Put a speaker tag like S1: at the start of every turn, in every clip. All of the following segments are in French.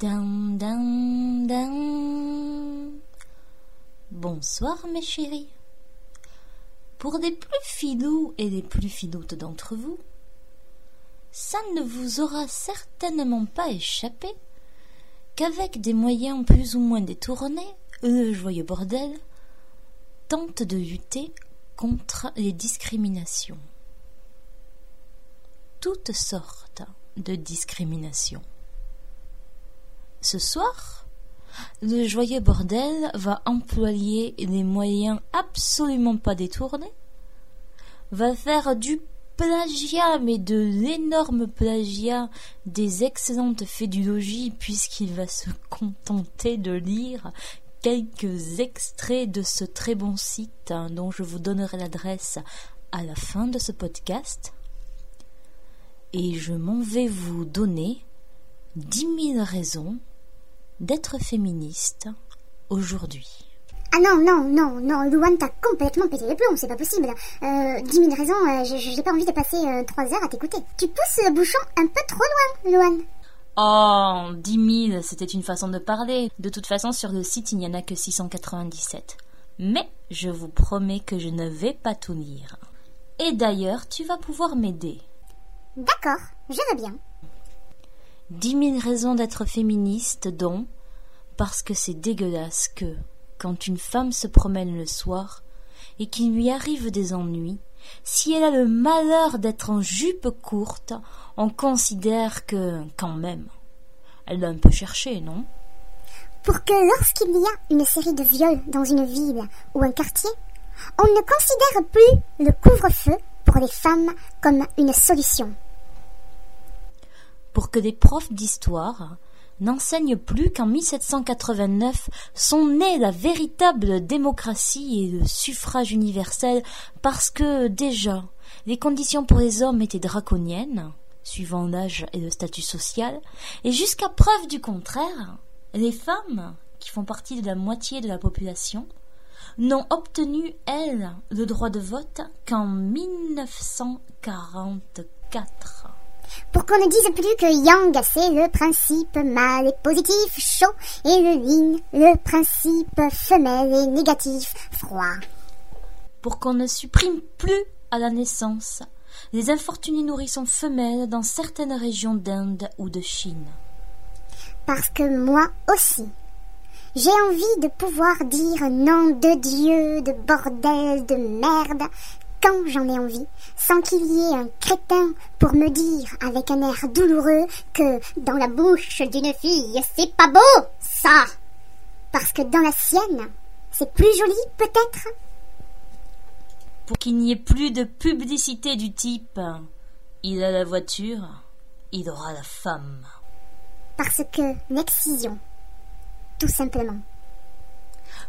S1: Dun. Bonsoir mes chéris. Pour les plus filous et les plus filoutes d'entre vous, ça ne vous aura certainement pas échappé qu'avec des moyens plus ou moins détournés, le joyeux bordel tente de lutter contre les discriminations. Toutes sortes de discriminations. Ce soir, le joyeux bordel va employer les moyens absolument pas détournés, va faire du plagiat, mais de l'énorme plagiat des excellentes fédulogies, puisqu'il va se contenter de lire quelques extraits de ce très bon site hein, dont je vous donnerai l'adresse à la fin de ce podcast. Et je m'en vais vous donner dix mille raisons d'être féministe aujourd'hui.
S2: Ah non, non, non, non, Louane, t'as complètement pété les plombs, c'est pas possible. Euh, 10 000 raisons, euh, j'ai pas envie de passer euh, trois 3 heures à t'écouter. Tu pousses le bouchon un peu trop loin, Louane.
S1: Oh, 10 000, c'était une façon de parler. De toute façon, sur le site, il n'y en a que 697. Mais je vous promets que je ne vais pas tout lire. Et d'ailleurs, tu vas pouvoir m'aider.
S2: D'accord, je veux bien.
S1: Dix mille raisons d'être féministe, dont parce que c'est dégueulasse que, quand une femme se promène le soir et qu'il lui arrive des ennuis, si elle a le malheur d'être en jupe courte, on considère que, quand même, elle l'a un peu cherché, non?
S2: Pour que lorsqu'il y a une série de viols dans une ville ou un quartier, on ne considère plus le couvre-feu pour les femmes comme une solution.
S1: Pour que des profs d'histoire n'enseignent plus qu'en 1789 sont nées la véritable démocratie et le suffrage universel parce que déjà les conditions pour les hommes étaient draconiennes, suivant l'âge et le statut social, et jusqu'à preuve du contraire, les femmes, qui font partie de la moitié de la population, n'ont obtenu, elles, le droit de vote qu'en 1944
S2: pour qu'on ne dise plus que yang c'est le principe mâle et positif chaud et le yin le principe femelle et négatif froid.
S1: Pour qu'on ne supprime plus à la naissance les infortunés nourrissons femelles dans certaines régions d'Inde ou de Chine.
S2: Parce que moi aussi, j'ai envie de pouvoir dire nom de Dieu, de bordel, de merde, quand j'en ai envie, sans qu'il y ait un crétin pour me dire avec un air douloureux que dans la bouche d'une fille, c'est pas beau, ça. Parce que dans la sienne, c'est plus joli, peut-être.
S1: Pour qu'il n'y ait plus de publicité du type il a la voiture, il aura la femme.
S2: Parce que l'excision, tout simplement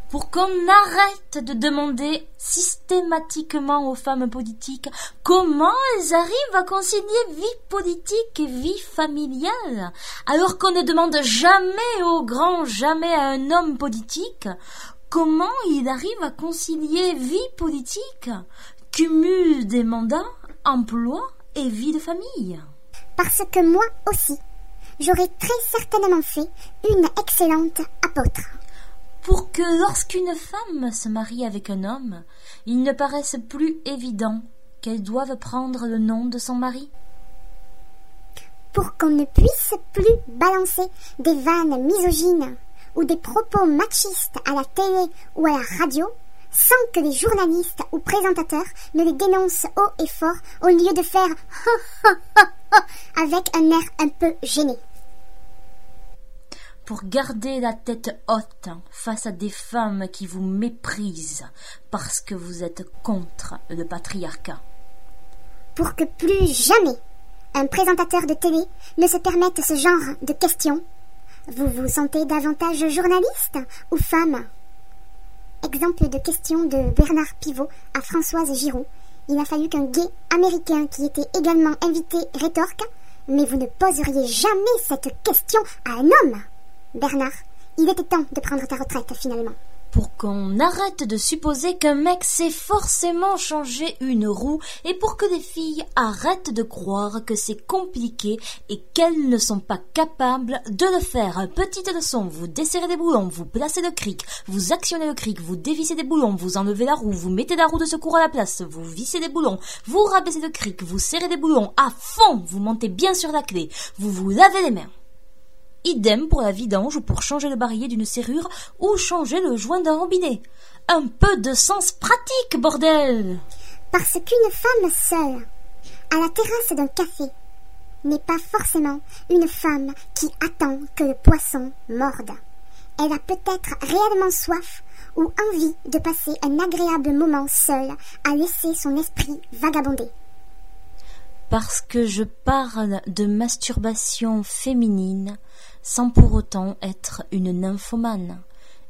S1: pour qu'on arrête de demander systématiquement aux femmes politiques comment elles arrivent à concilier vie politique et vie familiale, alors qu'on ne demande jamais au grand jamais à un homme politique comment il arrive à concilier vie politique, cumul des mandats, emploi et vie de famille.
S2: Parce que moi aussi, j'aurais très certainement fait une excellente apôtre
S1: pour que lorsqu'une femme se marie avec un homme, il ne paraisse plus évident qu'elle doive prendre le nom de son mari.
S2: Pour qu'on ne puisse plus balancer des vannes misogynes ou des propos machistes à la télé ou à la radio sans que les journalistes ou présentateurs ne les dénoncent haut et fort au lieu de faire avec un air un peu gêné
S1: pour garder la tête haute face à des femmes qui vous méprisent parce que vous êtes contre le patriarcat.
S2: Pour que plus jamais un présentateur de télé ne se permette ce genre de questions, vous vous sentez davantage journaliste ou femme? Exemple de question de Bernard Pivot à Françoise Giraud. Il a fallu qu'un gay américain qui était également invité rétorque Mais vous ne poseriez jamais cette question à un homme Bernard, il était temps de prendre ta retraite finalement.
S1: pour qu'on arrête de supposer qu'un mec sait forcément changer une roue et pour que les filles arrêtent de croire que c'est compliqué et qu'elles ne sont pas capables de le faire. Petite leçon, vous desserrez des boulons, vous placez le cric, vous actionnez le cric, vous dévissez des boulons, vous enlevez la roue, vous mettez la roue de secours à la place, vous vissez des boulons, vous rabaissez le cric, vous serrez des boulons à fond, vous montez bien sur la clé, vous vous lavez les mains. Idem pour la vidange ou pour changer le barillet d'une serrure ou changer le joint d'un robinet. Un peu de sens pratique, bordel
S2: Parce qu'une femme seule, à la terrasse d'un café, n'est pas forcément une femme qui attend que le poisson morde. Elle a peut-être réellement soif ou envie de passer un agréable moment seule à laisser son esprit vagabonder.
S1: Parce que je parle de masturbation féminine sans pour autant être une nymphomane.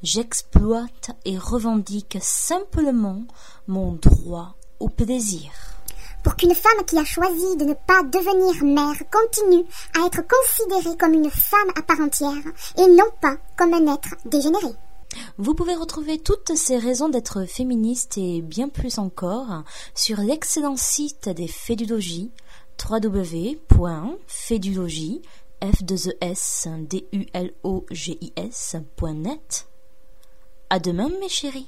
S1: J'exploite et revendique simplement mon droit au plaisir.
S2: Pour qu'une femme qui a choisi de ne pas devenir mère continue à être considérée comme une femme à part entière et non pas comme un être dégénéré.
S1: Vous pouvez retrouver toutes ces raisons d'être féministe et bien plus encore sur l'excellent site des Fédulogies www.fédulogie f 2 es d u l o g i s.net. À demain mes chéris.